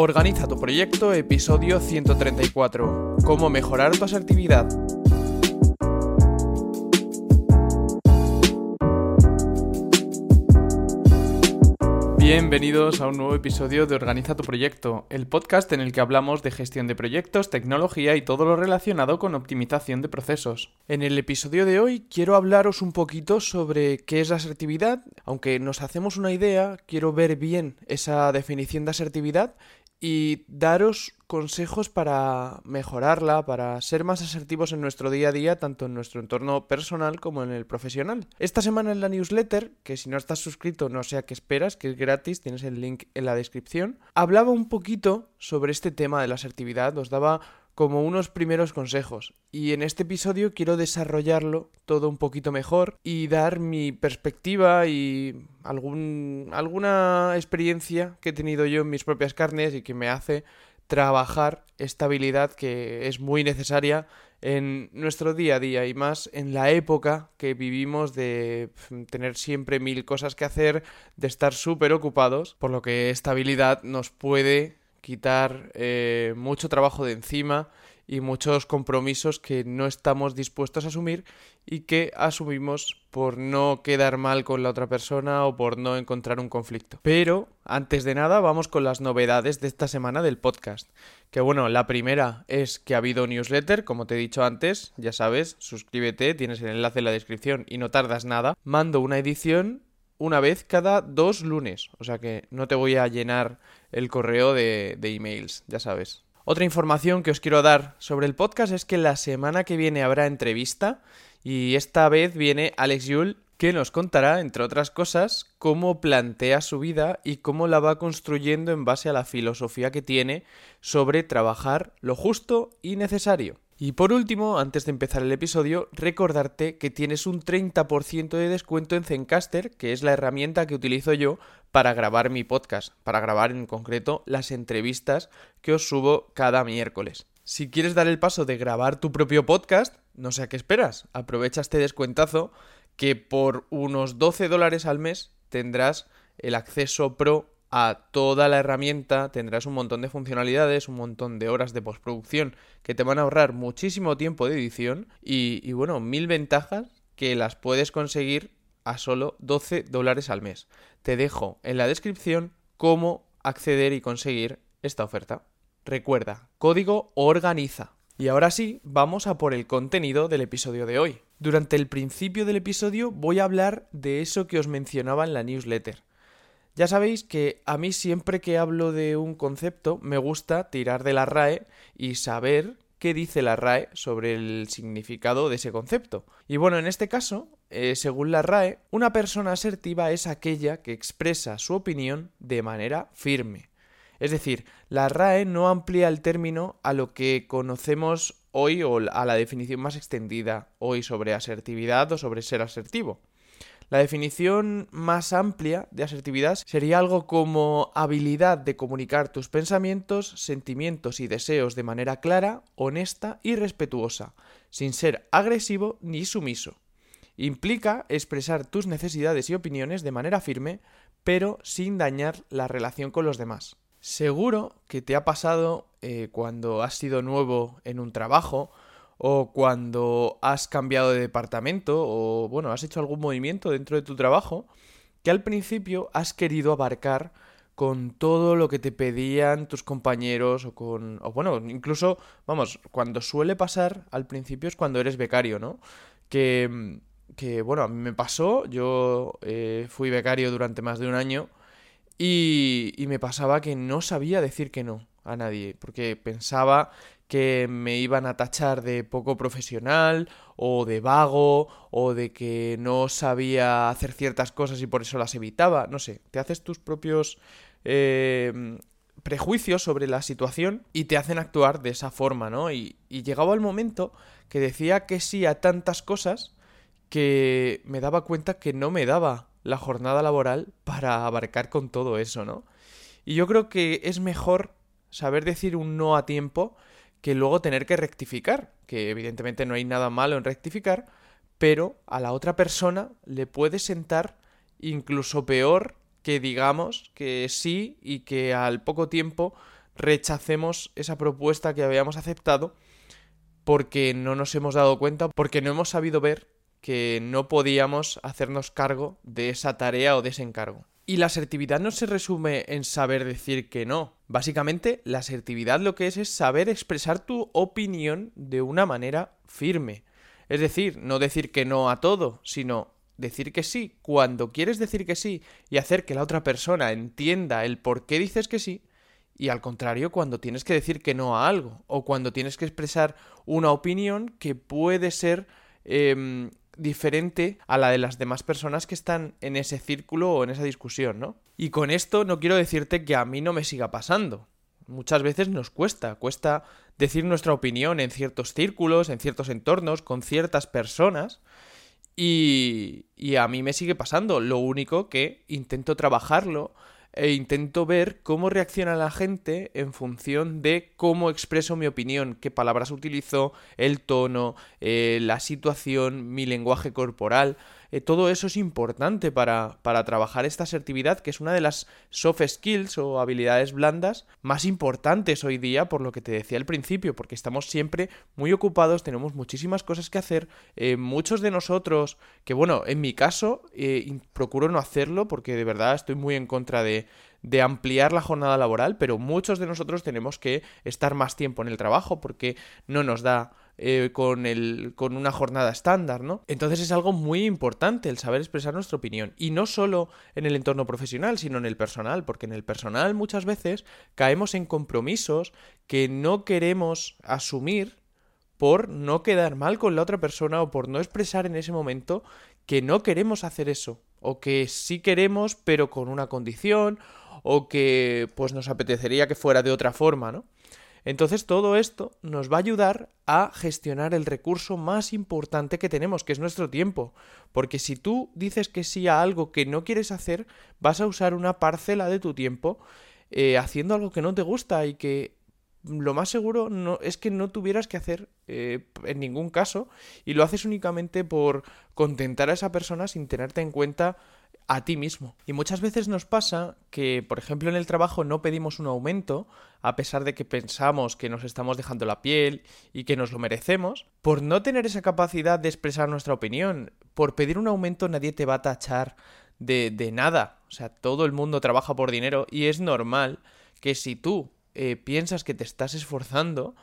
Organiza tu proyecto, episodio 134. ¿Cómo mejorar tu asertividad? Bienvenidos a un nuevo episodio de Organiza tu proyecto, el podcast en el que hablamos de gestión de proyectos, tecnología y todo lo relacionado con optimización de procesos. En el episodio de hoy quiero hablaros un poquito sobre qué es la asertividad, aunque nos hacemos una idea, quiero ver bien esa definición de asertividad y daros consejos para mejorarla, para ser más asertivos en nuestro día a día, tanto en nuestro entorno personal como en el profesional. Esta semana en la newsletter, que si no estás suscrito no sé a qué esperas, que es gratis, tienes el link en la descripción, hablaba un poquito sobre este tema de la asertividad, os daba como unos primeros consejos. Y en este episodio quiero desarrollarlo todo un poquito mejor y dar mi perspectiva y algún, alguna experiencia que he tenido yo en mis propias carnes y que me hace trabajar esta habilidad que es muy necesaria en nuestro día a día y más en la época que vivimos de tener siempre mil cosas que hacer, de estar súper ocupados, por lo que esta habilidad nos puede quitar eh, mucho trabajo de encima y muchos compromisos que no estamos dispuestos a asumir y que asumimos por no quedar mal con la otra persona o por no encontrar un conflicto. Pero, antes de nada, vamos con las novedades de esta semana del podcast. Que bueno, la primera es que ha habido newsletter, como te he dicho antes, ya sabes, suscríbete, tienes el enlace en la descripción y no tardas nada. Mando una edición una vez cada dos lunes. O sea que no te voy a llenar el correo de, de, emails, ya sabes. Otra información que os quiero dar sobre el podcast es que la semana que viene habrá entrevista y esta vez viene Alex Yule que nos contará, entre otras cosas, cómo plantea su vida y cómo la va construyendo en base a la filosofía que tiene sobre trabajar lo justo y necesario. Y por último, antes de empezar el episodio, recordarte que tienes un 30% de descuento en Zencaster, que es la herramienta que utilizo yo para grabar mi podcast, para grabar en concreto las entrevistas que os subo cada miércoles. Si quieres dar el paso de grabar tu propio podcast, no sé a qué esperas, aprovecha este descuentazo que por unos 12 dólares al mes tendrás el acceso pro a toda la herramienta, tendrás un montón de funcionalidades, un montón de horas de postproducción que te van a ahorrar muchísimo tiempo de edición y, bueno, mil ventajas que las puedes conseguir a solo 12 dólares al mes. Te dejo en la descripción cómo acceder y conseguir esta oferta. Recuerda, código organiza. Y ahora sí, vamos a por el contenido del episodio de hoy. Durante el principio del episodio voy a hablar de eso que os mencionaba en la newsletter ya sabéis que a mí siempre que hablo de un concepto me gusta tirar de la RAE y saber qué dice la RAE sobre el significado de ese concepto. Y bueno, en este caso, eh, según la RAE, una persona asertiva es aquella que expresa su opinión de manera firme. Es decir, la RAE no amplía el término a lo que conocemos hoy o a la definición más extendida hoy sobre asertividad o sobre ser asertivo. La definición más amplia de asertividad sería algo como habilidad de comunicar tus pensamientos, sentimientos y deseos de manera clara, honesta y respetuosa, sin ser agresivo ni sumiso. Implica expresar tus necesidades y opiniones de manera firme, pero sin dañar la relación con los demás. Seguro que te ha pasado eh, cuando has sido nuevo en un trabajo o cuando has cambiado de departamento o bueno, has hecho algún movimiento dentro de tu trabajo que al principio has querido abarcar con todo lo que te pedían tus compañeros o con o bueno, incluso vamos, cuando suele pasar al principio es cuando eres becario, ¿no? Que que bueno, a mí me pasó, yo eh, fui becario durante más de un año y, y me pasaba que no sabía decir que no a nadie, porque pensaba que me iban a tachar de poco profesional o de vago o de que no sabía hacer ciertas cosas y por eso las evitaba. No sé, te haces tus propios eh, prejuicios sobre la situación y te hacen actuar de esa forma, ¿no? Y, y llegaba el momento que decía que sí a tantas cosas que me daba cuenta que no me daba la jornada laboral para abarcar con todo eso, ¿no? Y yo creo que es mejor saber decir un no a tiempo que luego tener que rectificar, que evidentemente no hay nada malo en rectificar, pero a la otra persona le puede sentar incluso peor que digamos que sí y que al poco tiempo rechacemos esa propuesta que habíamos aceptado porque no nos hemos dado cuenta, porque no hemos sabido ver que no podíamos hacernos cargo de esa tarea o de ese encargo. Y la asertividad no se resume en saber decir que no. Básicamente, la asertividad lo que es es saber expresar tu opinión de una manera firme. Es decir, no decir que no a todo, sino decir que sí cuando quieres decir que sí y hacer que la otra persona entienda el por qué dices que sí, y al contrario cuando tienes que decir que no a algo, o cuando tienes que expresar una opinión que puede ser em, diferente a la de las demás personas que están en ese círculo o en esa discusión, ¿no? Y con esto no quiero decirte que a mí no me siga pasando. Muchas veces nos cuesta, cuesta decir nuestra opinión en ciertos círculos, en ciertos entornos, con ciertas personas. Y, y a mí me sigue pasando. Lo único que intento trabajarlo e intento ver cómo reacciona la gente en función de cómo expreso mi opinión, qué palabras utilizo, el tono, eh, la situación, mi lenguaje corporal. Eh, todo eso es importante para, para trabajar esta asertividad, que es una de las soft skills o habilidades blandas más importantes hoy día, por lo que te decía al principio, porque estamos siempre muy ocupados, tenemos muchísimas cosas que hacer, eh, muchos de nosotros, que bueno, en mi caso, procuro no hacerlo porque de verdad estoy muy en contra de de ampliar la jornada laboral, pero muchos de nosotros tenemos que estar más tiempo en el trabajo porque no nos da eh, con, el, con una jornada estándar, ¿no? Entonces es algo muy importante el saber expresar nuestra opinión. Y no solo en el entorno profesional, sino en el personal, porque en el personal muchas veces caemos en compromisos que no queremos asumir por no quedar mal con la otra persona o por no expresar en ese momento que no queremos hacer eso o que sí queremos pero con una condición o que pues nos apetecería que fuera de otra forma, ¿no? Entonces todo esto nos va a ayudar a gestionar el recurso más importante que tenemos, que es nuestro tiempo. Porque si tú dices que sí a algo que no quieres hacer, vas a usar una parcela de tu tiempo eh, haciendo algo que no te gusta y que lo más seguro no, es que no tuvieras que hacer eh, en ningún caso y lo haces únicamente por contentar a esa persona sin tenerte en cuenta a ti mismo. Y muchas veces nos pasa que, por ejemplo, en el trabajo no pedimos un aumento, a pesar de que pensamos que nos estamos dejando la piel y que nos lo merecemos, por no tener esa capacidad de expresar nuestra opinión. Por pedir un aumento nadie te va a tachar de, de nada. O sea, todo el mundo trabaja por dinero y es normal que si tú eh, piensas que te estás esforzando,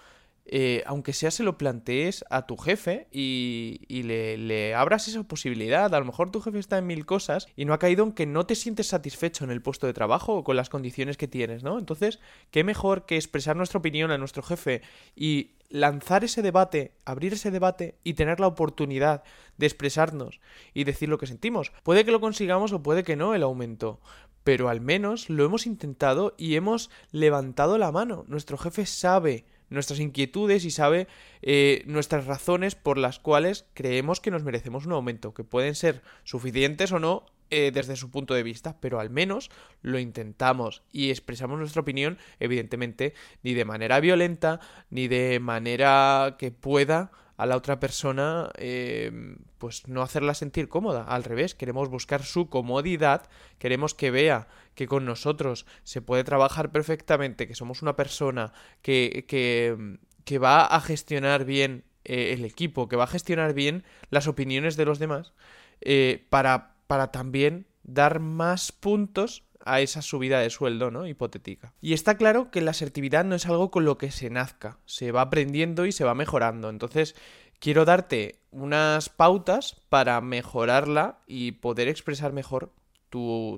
eh, aunque sea se lo plantees a tu jefe y, le, le, abras esa posibilidad. A lo mejor tu jefe está en mil cosas y no ha caído en que no te sientes satisfecho en el puesto de trabajo o con las condiciones que tienes, ¿no? Entonces, ¿qué mejor que expresar nuestra opinión a nuestro jefe y lanzar ese debate, abrir ese debate y tener la oportunidad de expresarnos y decir lo que sentimos? Puede que lo consigamos o puede que no el aumento, pero al menos lo hemos intentado y hemos levantado la mano. Nuestro jefe sabe nuestras inquietudes y sabe eh, nuestras razones por las cuales creemos que nos merecemos un aumento, que pueden ser suficientes o no eh, desde su punto de vista, pero al menos lo intentamos y expresamos nuestra opinión, evidentemente, ni de manera violenta, ni de manera que pueda a la otra persona eh, pues no hacerla sentir cómoda. Al revés queremos buscar su comodidad queremos que vea que con nosotros se puede trabajar perfectamente que somos una persona que, que, que va a gestionar bien eh, el equipo que va a gestionar bien las opiniones de los demás eh, para, para también dar más puntos a esa subida de sueldo, ¿no? Hipotética. Y está claro que la asertividad no es algo con lo que se nazca, se va aprendiendo y se va mejorando. Entonces, quiero darte unas pautas para mejorarla y poder expresar mejor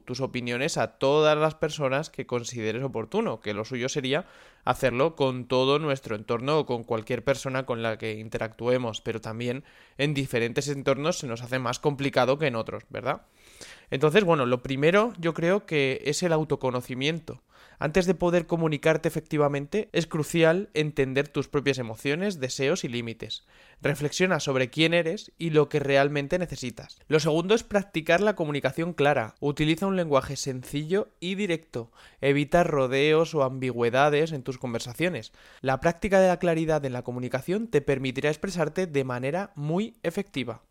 tus opiniones a todas las personas que consideres oportuno, que lo suyo sería hacerlo con todo nuestro entorno o con cualquier persona con la que interactuemos, pero también en diferentes entornos se nos hace más complicado que en otros, ¿verdad? Entonces, bueno, lo primero yo creo que es el autoconocimiento. Antes de poder comunicarte efectivamente, es crucial entender tus propias emociones, deseos y límites. Reflexiona sobre quién eres y lo que realmente necesitas. Lo segundo es practicar la comunicación clara. Utiliza un lenguaje sencillo y directo. Evita rodeos o ambigüedades en tus conversaciones. La práctica de la claridad en la comunicación te permitirá expresarte de manera muy efectiva.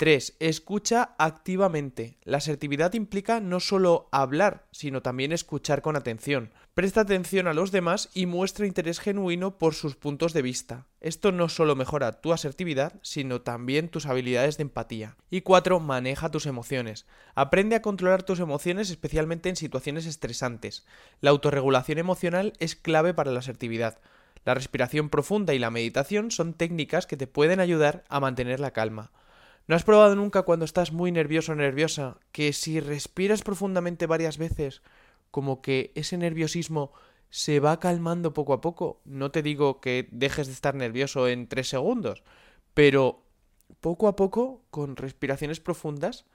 3. Escucha activamente. La asertividad implica no solo hablar, sino también escuchar con atención. Presta atención a los demás y muestra interés genuino por sus puntos de vista. Esto no solo mejora tu asertividad, sino también tus habilidades de empatía. Y 4. Maneja tus emociones. Aprende a controlar tus emociones especialmente en situaciones estresantes. La autorregulación emocional es clave para la asertividad. La respiración profunda y la meditación son técnicas que te pueden ayudar a mantener la calma. ¿No has probado nunca cuando estás muy nervioso o nerviosa que si respiras profundamente varias veces, como que ese nerviosismo se va calmando poco a poco? No te digo que dejes de estar nervioso en tres segundos, pero poco a poco, con respiraciones profundas,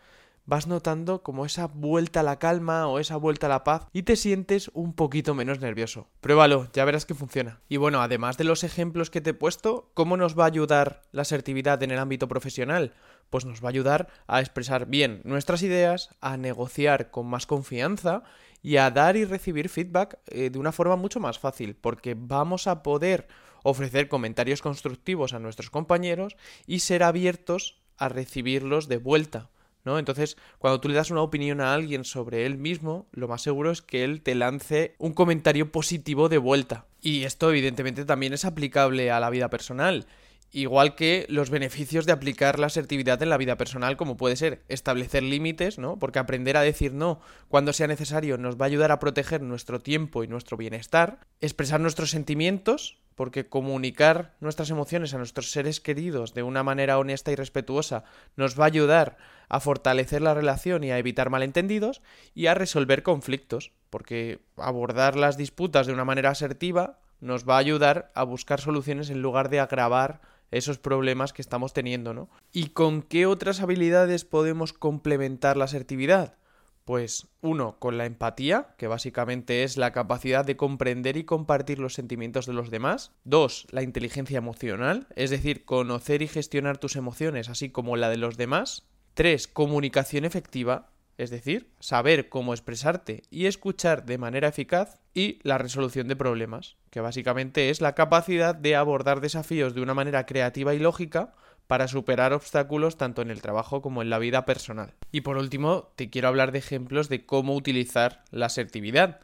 vas notando como esa vuelta a la calma o esa vuelta a la paz y te sientes un poquito menos nervioso. Pruébalo, ya verás que funciona. Y bueno, además de los ejemplos que te he puesto, ¿cómo nos va a ayudar la asertividad en el ámbito profesional? Pues nos va a ayudar a expresar bien nuestras ideas, a negociar con más confianza y a dar y recibir feedback eh, de una forma mucho más fácil, porque vamos a poder ofrecer comentarios constructivos a nuestros compañeros y ser abiertos a recibirlos de vuelta. Entonces, cuando tú le das una opinión a alguien sobre él mismo, lo más seguro es que él te lance un comentario positivo de vuelta. Y esto evidentemente también es aplicable a la vida personal. Igual que los beneficios de aplicar la asertividad en la vida personal, como puede ser establecer límites, ¿no? Porque aprender a decir no cuando sea necesario nos va a ayudar a proteger nuestro tiempo y nuestro bienestar, expresar nuestros sentimientos, porque comunicar nuestras emociones a nuestros seres queridos de una manera honesta y respetuosa nos va a ayudar a fortalecer la relación y a evitar malentendidos y a resolver conflictos, porque abordar las disputas de una manera asertiva nos va a ayudar a buscar soluciones en lugar de agravar esos problemas que estamos teniendo, ¿no? ¿Y con qué otras habilidades podemos complementar la asertividad? Pues uno, con la empatía, que básicamente es la capacidad de comprender y compartir los sentimientos de los demás. Dos, la inteligencia emocional, es decir, conocer y gestionar tus emociones así como la de los demás. Tres, comunicación efectiva, es decir, saber cómo expresarte y escuchar de manera eficaz. Y la resolución de problemas, que básicamente es la capacidad de abordar desafíos de una manera creativa y lógica para superar obstáculos tanto en el trabajo como en la vida personal. Y por último, te quiero hablar de ejemplos de cómo utilizar la asertividad.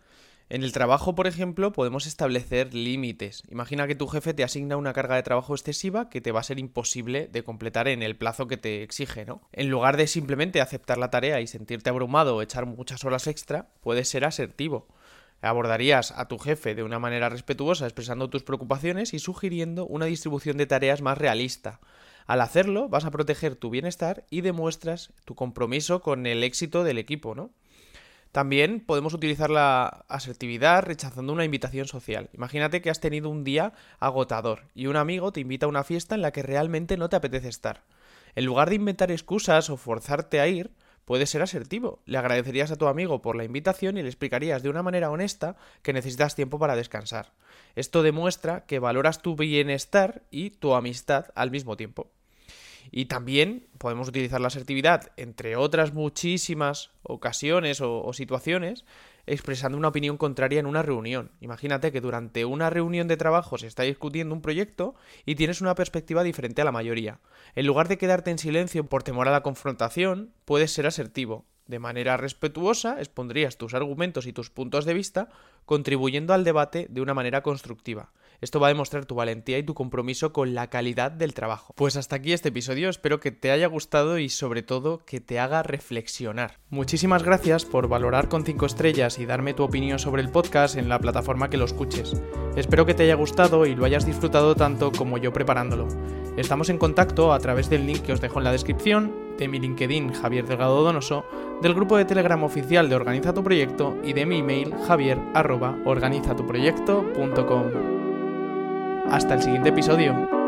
En el trabajo, por ejemplo, podemos establecer límites. Imagina que tu jefe te asigna una carga de trabajo excesiva que te va a ser imposible de completar en el plazo que te exige, ¿no? En lugar de simplemente aceptar la tarea y sentirte abrumado o echar muchas horas extra, puedes ser asertivo. Abordarías a tu jefe de una manera respetuosa expresando tus preocupaciones y sugiriendo una distribución de tareas más realista. Al hacerlo, vas a proteger tu bienestar y demuestras tu compromiso con el éxito del equipo, ¿no? También podemos utilizar la asertividad rechazando una invitación social. Imagínate que has tenido un día agotador y un amigo te invita a una fiesta en la que realmente no te apetece estar. En lugar de inventar excusas o forzarte a ir, puedes ser asertivo. Le agradecerías a tu amigo por la invitación y le explicarías de una manera honesta que necesitas tiempo para descansar. Esto demuestra que valoras tu bienestar y tu amistad al mismo tiempo. Y también podemos utilizar la asertividad, entre otras muchísimas ocasiones o, situaciones, expresando una opinión contraria en una reunión. Imagínate que durante una reunión de trabajo se está discutiendo un proyecto y tienes una perspectiva diferente a la mayoría. En lugar de quedarte en silencio por temor a la confrontación, puedes ser asertivo. De manera respetuosa expondrías tus argumentos y tus puntos de vista, contribuyendo al debate de una manera constructiva. Esto va a demostrar tu valentía y tu compromiso con la calidad del trabajo. Pues hasta aquí este episodio, espero que te haya gustado y sobre todo que te haga reflexionar. Muchísimas gracias por valorar con 5 estrellas y darme tu opinión sobre el podcast en la plataforma que lo escuches. Espero que te haya gustado y lo hayas disfrutado tanto como yo preparándolo. Estamos en contacto a través del link que os dejo en la descripción, de mi LinkedIn Javier Delgado Donoso, del grupo de Telegram oficial de Organiza tu Proyecto y de mi email javier.organizatuproyecto.com. Hasta el siguiente episodio.